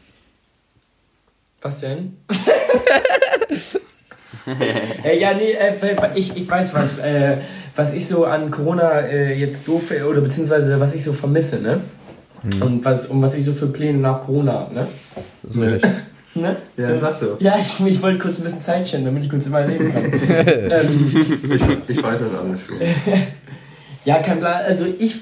Was denn? äh, ja, nee, äh, ich, ich weiß was, äh, was ich so an Corona äh, jetzt doof oder beziehungsweise was ich so vermisse, ne? Und was, und was ich so für Pläne nach Corona habe, ne? Das ist richtig. ne? Ja, dann sag doch. Ja, ich, ich wollte kurz ein bisschen Zeit schinden, damit ich kurz überleben kann. ähm, Ich, ich weiß das alles schon. Ja, kein Plan. Also ich,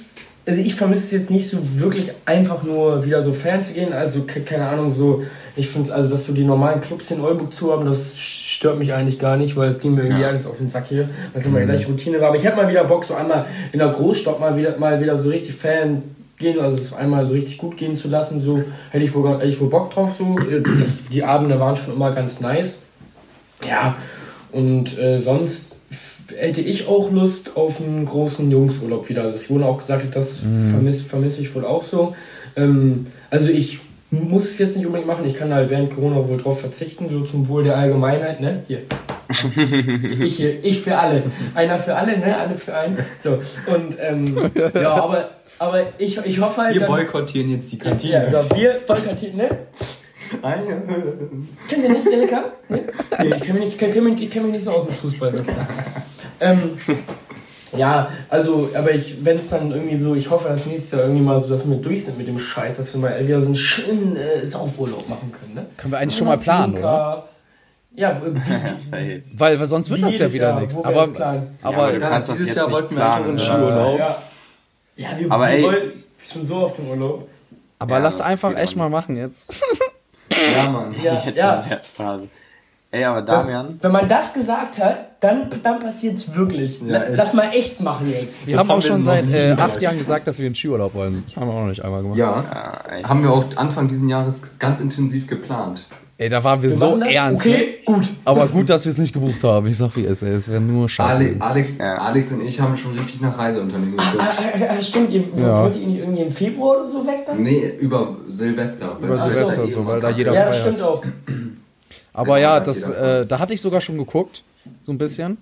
also ich vermisse es jetzt nicht so wirklich einfach nur wieder so fern zu gehen. Also ke- keine Ahnung, so ich finde es, also dass so die normalen Clubs hier in Oldenburg zu haben, das stört mich eigentlich gar nicht, weil es ging mir irgendwie Ja. alles auf den Sack hier, was immer die gleiche Routine war. Aber ich hätte mal wieder Bock, so einmal in der Großstadt mal wieder mal wieder so richtig Fan gehen, also es einmal so richtig gut gehen zu lassen, so hätte ich wohl, hätte ich wohl Bock drauf, so. Das, die Abende waren schon immer ganz nice. Ja, und äh, sonst hätte ich auch Lust auf einen großen Jungsurlaub wieder. Also ich wurde auch gesagt, das vermisse vermiss ich wohl auch so. Ähm, also ich muss es jetzt nicht unbedingt machen. Ich kann halt während Corona wohl drauf verzichten, so zum Wohl der Allgemeinheit, ne? Hier. ich hier, ich für alle. Einer für alle, ne? Alle für einen. So. Und ähm, ja, aber, aber ich, ich hoffe halt. Wir dann- boykottieren jetzt die Kantine. ja, wir boykottieren, ne? Eine. Kennt ihr nicht, Delika? Nee, nee ich kenne mich, nicht- ich kenn mich, ich kenn mich nicht so aus mit Fußball. ähm, ja, also, aber ich, wenn es dann irgendwie so, ich hoffe, dass nächstes Jahr irgendwie mal so, dass wir durch sind mit dem Scheiß, dass wir mal wieder so einen schönen äh, Saufurlaub machen können, ne? Können wir eigentlich schon mal planen, oder? Ja, wie. Weil, weil sonst wird das ja wieder Jahr, nichts. Aber, aber aber du Ja, kannst das dieses jetzt Jahr nicht wollten wir planen, einfach einen Skiurlaub. Ja, ja wir, Aber wir ey- wollen schon so auf dem Urlaub. Aber Ja, lass einfach echt mal machen jetzt. Ja, Mann. Ja, Jetzt ja. Ey, aber Damian, Wenn man das gesagt hat, dann, dann passiert es wirklich. Ja. Lass mal echt machen jetzt. Wir haben haben auch wir schon seit äh, acht Jahren gesagt, dass wir einen Skiurlaub wollen. Haben wir auch noch nicht einmal gemacht. Ja, ja, haben wir auch Anfang diesen Jahres ganz intensiv geplant. Ey, da waren wir, Wir so ernst. ne? Okay, gut. Aber gut, dass wir es nicht gebucht haben. Ich sag wie es ist. Es wäre nur scheiße. Ale Alex, Ja. Alex und ich haben schon richtig nach Reiseunternehmen Ah, geguckt. ah, ah, stimmt, ihr Ja. wollt ihr nicht irgendwie im Februar oder so weg dann? Nee, über Silvester. Über. Silvester so, weil da jeder ja, das frei hat. stimmt auch. Aber Ja, ja, da das, äh, da hatte ich sogar schon geguckt, so ein bisschen.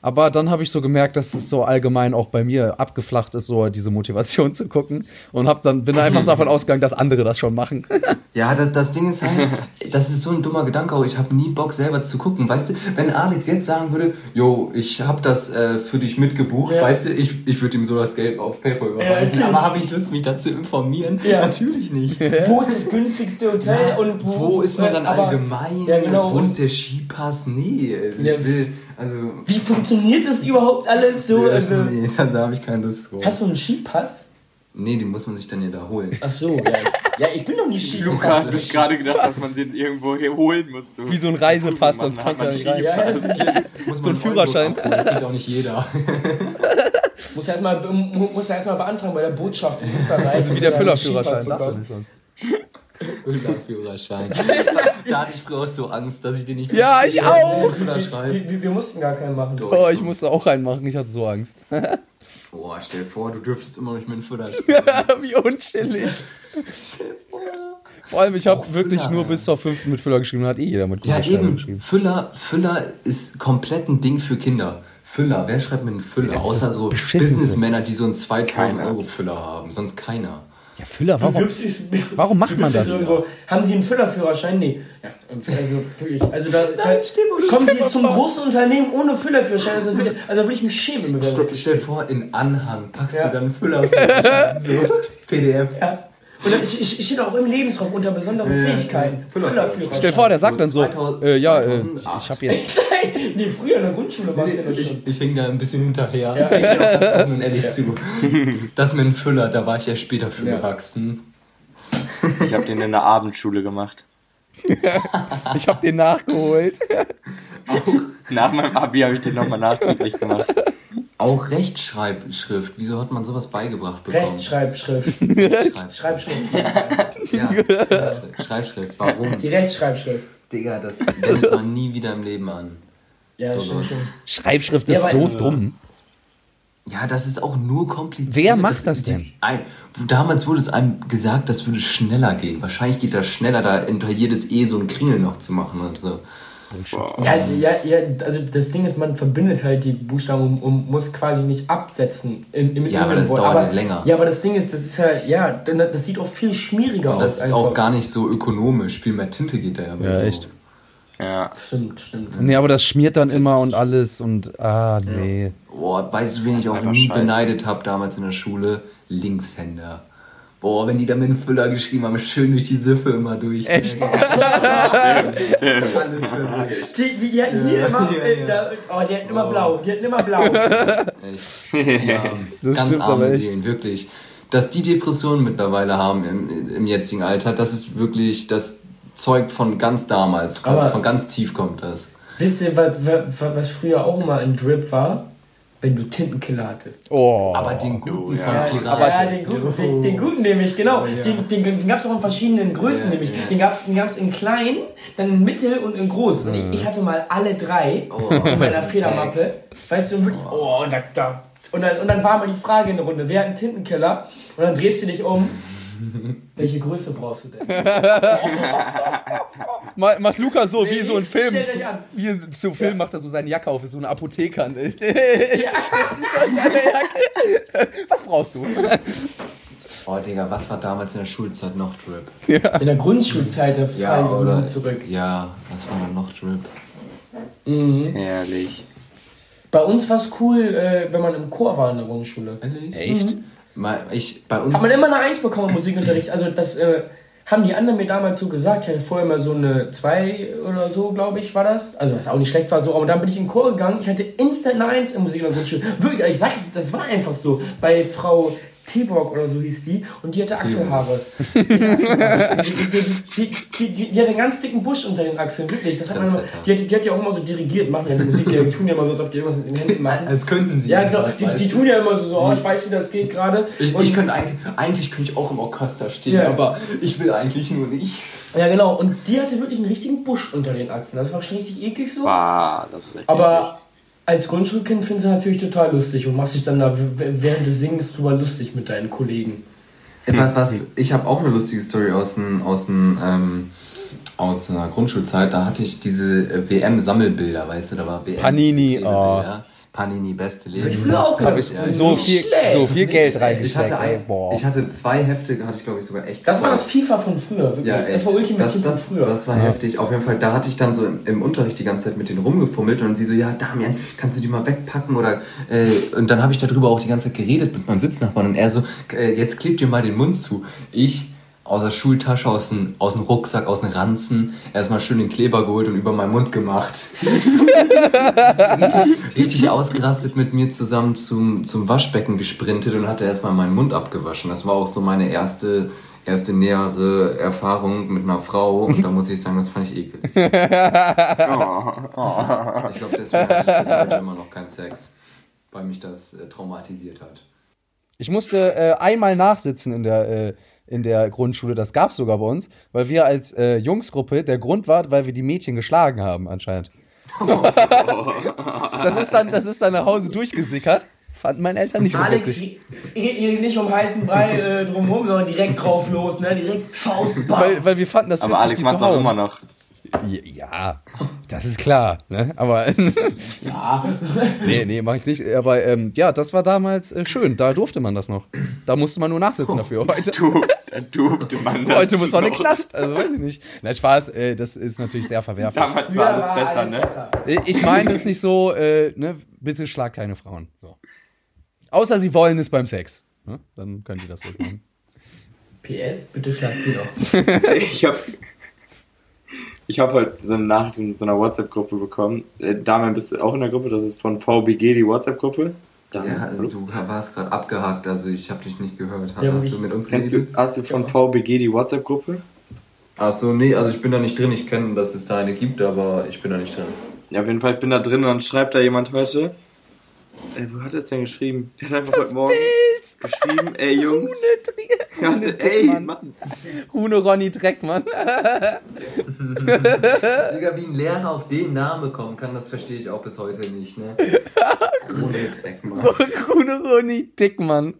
Aber dann habe ich so gemerkt, dass es so allgemein auch bei mir abgeflacht ist, so diese Motivation zu gucken. Und hab dann, bin einfach davon ausgegangen, dass andere das schon machen. Ja, das, das Ding ist halt, das ist so ein dummer Gedanke, auch ich habe nie Bock selber zu gucken. Weißt du, wenn Alex jetzt sagen würde, yo, ich habe das äh, für dich mitgebucht, Ja. weißt du, ich, ich würde ihm so das Geld auf PayPal überweisen. Ja, aber habe ich Lust, mich dazu informieren? Ja. Natürlich nicht. Wo ist das günstigste Hotel und wo, Wo ist man dann äh, aber allgemein? Ja, genau. Wo ist der Skipass? Nee, ich Ja. will, also, Wie funktioniert das überhaupt alles so? ja, Also, nee, da habe ich keine Lust drauf. hast du einen Skipass? Nee, den muss man sich dann ja da holen. Ach so, ja. Ja, ich bin doch nicht Skipass. Luca hat sich gerade gedacht, dass man den irgendwo hier holen muss. So. Wie so ein Reisepass, sonst kannst du man ja nicht rein. Ja, ja, das ist, Muss So ein Führerschein. Das sieht auch nicht jeder. muss erstmal muss erstmal beantragen bei der Botschaft in Österreich. Also wie der Füllerführerschein. Führerschein. da hatte ich früher auch so Angst, dass ich den nicht Ja, ich auch. Wir, wir, wir mussten gar keinen machen. Doch. Oh, ich musste auch einen machen. Ich hatte so Angst. Boah, stell dir vor, du dürftest immer noch nicht mit dem Führerschein. wie unchillig. Vor allem, ich habe wirklich Füller, nur ja. bis zur fünften mit Füller geschrieben. Hat eh jeder mit Ja, Kugelschreiber eben. geschrieben. Füller, Füller ist komplett ein Ding für Kinder. Füller, wer schreibt mit einem Füller? Das Außer so. Businessmänner, die so einen 2000 Keiner. Euro Füller haben. Sonst keiner. Ja, Füller, warum? Warum macht man das? Irgendwo. Haben Sie einen Füllerführerschein? Nee. Ja, also wirklich. Also da, da kommen Sie zum großen Unternehmen ohne Füllerführerschein. Also, also da würde ich mich schämen. Über Stell, stell dir vor, in Anhang packst Ja. du dann einen Füller Führerschein, so PDF. ja. Und ich, ich, ich steht auch im Lebenslauf unter besonderen Ja, ja, Fähigkeiten. ja. Füllerführerschein. Stell dir vor, der sagt dann so, 2000 äh, ja, äh, ich, 2008. ich habe jetzt, nee, früher in der Grundschule warst du ja das Ich, schon. ich hänge da ein bisschen hinterher. Ja. Ich auch offen und ehrlich zu. Das mit dem Füller, da war ich ja später für Ja. gewachsen. Ich habe den in der Abendschule gemacht. Ich habe den nachgeholt. Nach meinem Abi habe ich den nochmal nachträglich gemacht. Auch Rechtschreibschrift. Wieso hat man sowas beigebracht bekommen? Rechtschreibschrift. Rechtschreibschrift. Schreibschrift. Ja. Schreibschrift. Warum? Die Rechtschreibschrift. Digga, das wendet man nie wieder im Leben an. Ja, So stimmt, stimmt. Schreibschrift Ja, ist aber- so dumm. Ja, das ist auch nur kompliziert. Wer macht das denn? die- Ein, damals wurde es einem gesagt, das würde schneller gehen. Wahrscheinlich geht das schneller, da hinter jedes E so ein Kringel noch zu machen und so. Ja, ja, ja, also das Ding ist, man verbindet halt die Buchstaben und, und muss quasi nicht absetzen im, im Ja, aber das Innenwort. dauert aber, halt länger. Ja, aber das Ding ist, das ist halt, ja, das sieht auch viel schmieriger Und das aus. ist auch gar nicht so ökonomisch. Viel mehr Tinte geht da ja. Ja, echt. Ja. Stimmt, stimmt. Nee, aber das schmiert dann immer und alles und ah, nee. Boah, weißt du, wen ich auch einfach nie scheiße. beneidet habe damals in der Schule? Linkshänder. Boah, wenn die da mit dem Füller geschrieben haben, schön durch die Siffe immer durch. Echt? Alles verwischt. Die, die, die hatten hier Ja, immer, ja, ja. Da, oh, die hatten immer Oh. blau, die hatten immer blau. Echt. Ja, ganz stimmt arme. Seelen, wirklich. Dass die Depressionen mittlerweile haben im, im jetzigen Alter, das ist wirklich, das zeugt von ganz damals, Aber- von ganz tief kommt das. Wisst ihr, was, was früher auch immer ein Drip war? Wenn du Tintenkiller hattest. Oh. Aber den guten ja. von Ja, Piraten. aber ja, den guten, den, den guten nämlich, genau. Ja. Den, den, den gab es auch in verschiedenen Größen Ja, nämlich. ja. Den gab es den gab's in klein, dann in mittel und in groß. Und ich, ich hatte mal alle drei Oh. in meiner Federmappe. Weißt du, und wirklich, oh, und, da, da, und, dann, und dann war mal die Frage in der Runde, wer hat einen Tintenkiller? Und dann drehst du dich um. Welche Größe brauchst du denn? Ma- Macht Luca so, wie Nee, so ein Film. Stellt euch an. Wie in so einem Film macht er so seine Jacke auf, ist so eine Apotheker. Ne? Ja. Was brauchst du? Oh, Digga, was war damals in der Schulzeit noch Drip? In der Grundschulzeit, da Ja, fallen wir oder? zurück. Ja, was war denn noch Drip? Mhm. Herrlich. Bei uns war es cool, äh, wenn man im Chor war in der Grundschule. Ehrlich? Echt? Mal, ich, bei uns. Hat man immer eine Eins bekommen im Musikunterricht. Also das äh, haben die anderen mir damals so gesagt. Ich hatte vorher mal so eine 2 oder so, glaube ich, war das. Also was auch nicht schlecht war so. Aber dann bin ich in den Chor gegangen. Ich hatte instant eine Eins im Musik Grundschule. Wirklich, also ich sag es, das war einfach so. Bei Frau Teborg oder so hieß die. Und die hatte Achselhaare. Die, hatte die, die, die, die, die hatte einen ganz dicken Busch unter den Achseln. Wirklich. Das hat man immer, die, hat, die hat ja auch immer so dirigiert, machen ja die Musik. Die tun ja immer so, als ob die irgendwas mit den Händen machen. als könnten sie. Ja, genau. Die, tun ja immer so, so oh, ich weiß, wie das geht gerade. Ich, ich könnte eigentlich, eigentlich könnte ich auch im Orchester stehen, Ja. aber ich will eigentlich nur nicht. Ja, genau. Und die hatte wirklich einen richtigen Busch unter den Achseln. Das war schon richtig eklig so. Bah, das ist echt Aber als Grundschulkind findest du natürlich total lustig und machst dich dann da während des Singens drüber lustig mit deinen Kollegen. Was, was, ich habe auch eine lustige Story aus den, aus den, ähm, aus der Grundschulzeit. Da hatte ich diese äh, WM-Sammelbilder, weißt du, da war WM. Panini, Klebebilder. Panini, beste Leben. Ich früher auch Hab gehabt. ich Ja, so nicht viel, schlecht, so viel Geld reingesteckt. Ich hatte, ein, boah. ich hatte zwei Hefte, hatte ich glaube ich sogar echt. Das war das FIFA von früher, wirklich. Ja, das war Ultimate das, das, von früher. das war heftig. Auf jeden Fall, da hatte ich dann so im, im Unterricht die ganze Zeit mit denen rumgefummelt und sie so, ja, Damian, kannst du die mal wegpacken? Oder äh, und dann habe ich darüber auch die ganze Zeit geredet mit meinem Sitznachbarn und er so, äh, jetzt klebt dir mal den Mund zu. Ich aus der Schultasche, aus dem, aus dem Rucksack, aus dem Ranzen, erstmal schön den Kleber geholt und über meinen Mund gemacht. richtig, richtig ausgerastet mit mir zusammen zum, zum Waschbecken gesprintet und hatte erstmal meinen Mund abgewaschen. Das war auch so meine erste, erste nähere Erfahrung mit einer Frau und da muss ich sagen, das fand ich eklig. Ich Oh, glaube, deswegen hatte ich bis heute immer noch keinen Sex, weil mich das äh, traumatisiert hat. Ich musste äh, einmal nachsitzen in der, äh, in der Grundschule, das gab's sogar bei uns, weil wir als äh, Jungsgruppe, der Grund war, weil wir die Mädchen geschlagen haben anscheinend. das, ist dann, das ist dann nach Hause durchgesickert. Fanden meine Eltern nicht so Alex, witzig. hier, hier nicht um heißen Brei äh, drumherum, sondern direkt drauf los, ne? Direkt Faust, bam. Weil, weil wir fanden das Aber witzig, Alex die macht zu auch immer noch. Ja, das ist klar. Ne? Aber Ja. nee, nee, mach ich nicht. Aber ähm, ja, das war damals äh, schön. Da durfte man das noch. Da musste man nur nachsitzen dafür. Heute, Du, da durfte man das. heute muss man eine. Knast. Also weiß ich nicht. Nein, Spaß. Äh, das ist natürlich sehr verwerflich. Damals war alles besser, ne? Ich meine das nicht so, äh, ne, bitte schlag keine Frauen. So. Außer sie wollen es beim Sex. Ne? Dann können die das ruhig machen. PS, bitte schlagt sie doch. Ich habe ich hab heute so eine Nachricht in so einer WhatsApp-Gruppe bekommen. Äh, Damian, bist du auch in der Gruppe? Das ist von VBG, die WhatsApp-Gruppe. Ja, du warst gerade abgehakt, also ich habe dich nicht gehört. Ja, Hast du mit uns Kennst du, hast du von VBG die WhatsApp-Gruppe? Achso, nee, also ich bin da nicht drin. Ich kenne, dass es da eine gibt, aber ich bin da nicht drin. Ja, auf jeden Fall, ich bin da drin und dann schreibt da jemand heute. Ey, wo hat er es denn geschrieben? Der hat einfach heute Morgen geschrieben, ey Jungs. Ja, ey, Mann. Huhne Ronny Dreckmann. Digga, wie ein Lehrer auf den Namen kommen kann, das verstehe ich auch bis heute nicht, ne? Ohne Dreck, Mann. Huhne Ronny Dickmann.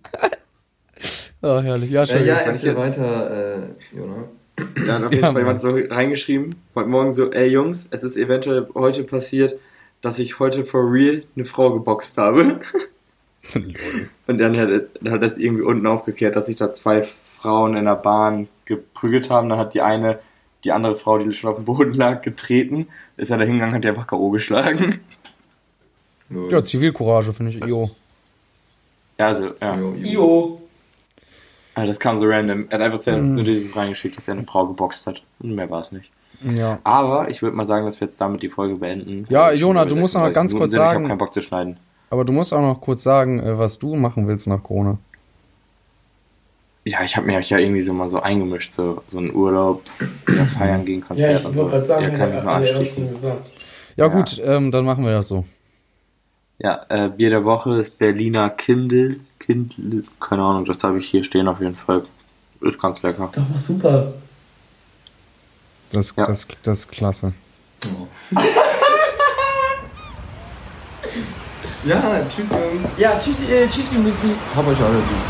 Oh, herrlich. Ja, Ja, schon. ja, kann ich erzähl jetzt- weiter, äh, Jona. Da hat auf jeden Ja, Fall jemand so reingeschrieben, heute Morgen so, ey Jungs, es ist eventuell heute passiert, dass ich heute for real eine Frau geboxt habe. Und dann hat, es, dann hat das irgendwie unten aufgeklärt, dass sich da zwei Frauen in der Bahn geprügelt haben. Dann hat die eine, die andere Frau, die schon auf dem Boden lag, getreten. Ist er da hingegangen, hat die einfach K.O. geschlagen. Null. Ja, Zivilcourage finde ich. Jo. Ja, also, ja. Io. Also das kam so random. Er hat einfach zuerst nur dieses reingeschickt, dass er eine Frau geboxt hat. Und mehr war es nicht. Ja. Aber ich würde mal sagen, dass wir jetzt damit die Folge beenden. Ja, Jona, du musst noch mal 36 ganz Minuten kurz sind. Ich sagen- habe keinen Bock zu schneiden. Aber du musst auch noch kurz sagen, äh, was du machen willst nach Corona. Ja, ich habe mir ja irgendwie so mal so eingemischt, so, so einen Urlaub, wieder feiern gehen, Ja, Konzert ich und so. gerade sagen, ja, kann ich nur alle anschließen. Ja, Ja. gut, ähm, dann machen wir das so. Ja, äh, Bier der Woche ist Berliner Kindle. Kindle, keine Ahnung, das habe ich hier stehen auf jeden Fall. Ist ganz lecker. Doch, war super. Das, Ja. das, das ist klasse. Ja, tschüss, Jungs. Ja, tschüss, äh, tschüssi, Müsli. Hab euch alle lieb.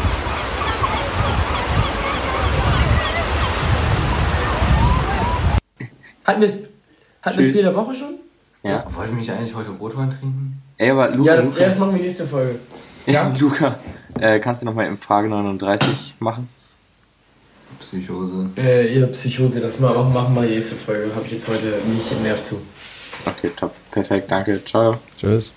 Hatten wir, hatten wir Tschüss. Bier der Woche schon? Ja. Wollte mich eigentlich heute Rotwein trinken? Ey, aber Luca, Ja, das, Luca, ja, das machen wir nächste Folge. ja? Luca äh, kannst du nochmal im Frage 39 machen? Psychose. Äh, ihr Psychose, das mal, machen, machen wir nächste Folge. Habe ich jetzt heute nicht den Nerv zu. Okay, top. Perfekt, danke. Ciao. Tschüss.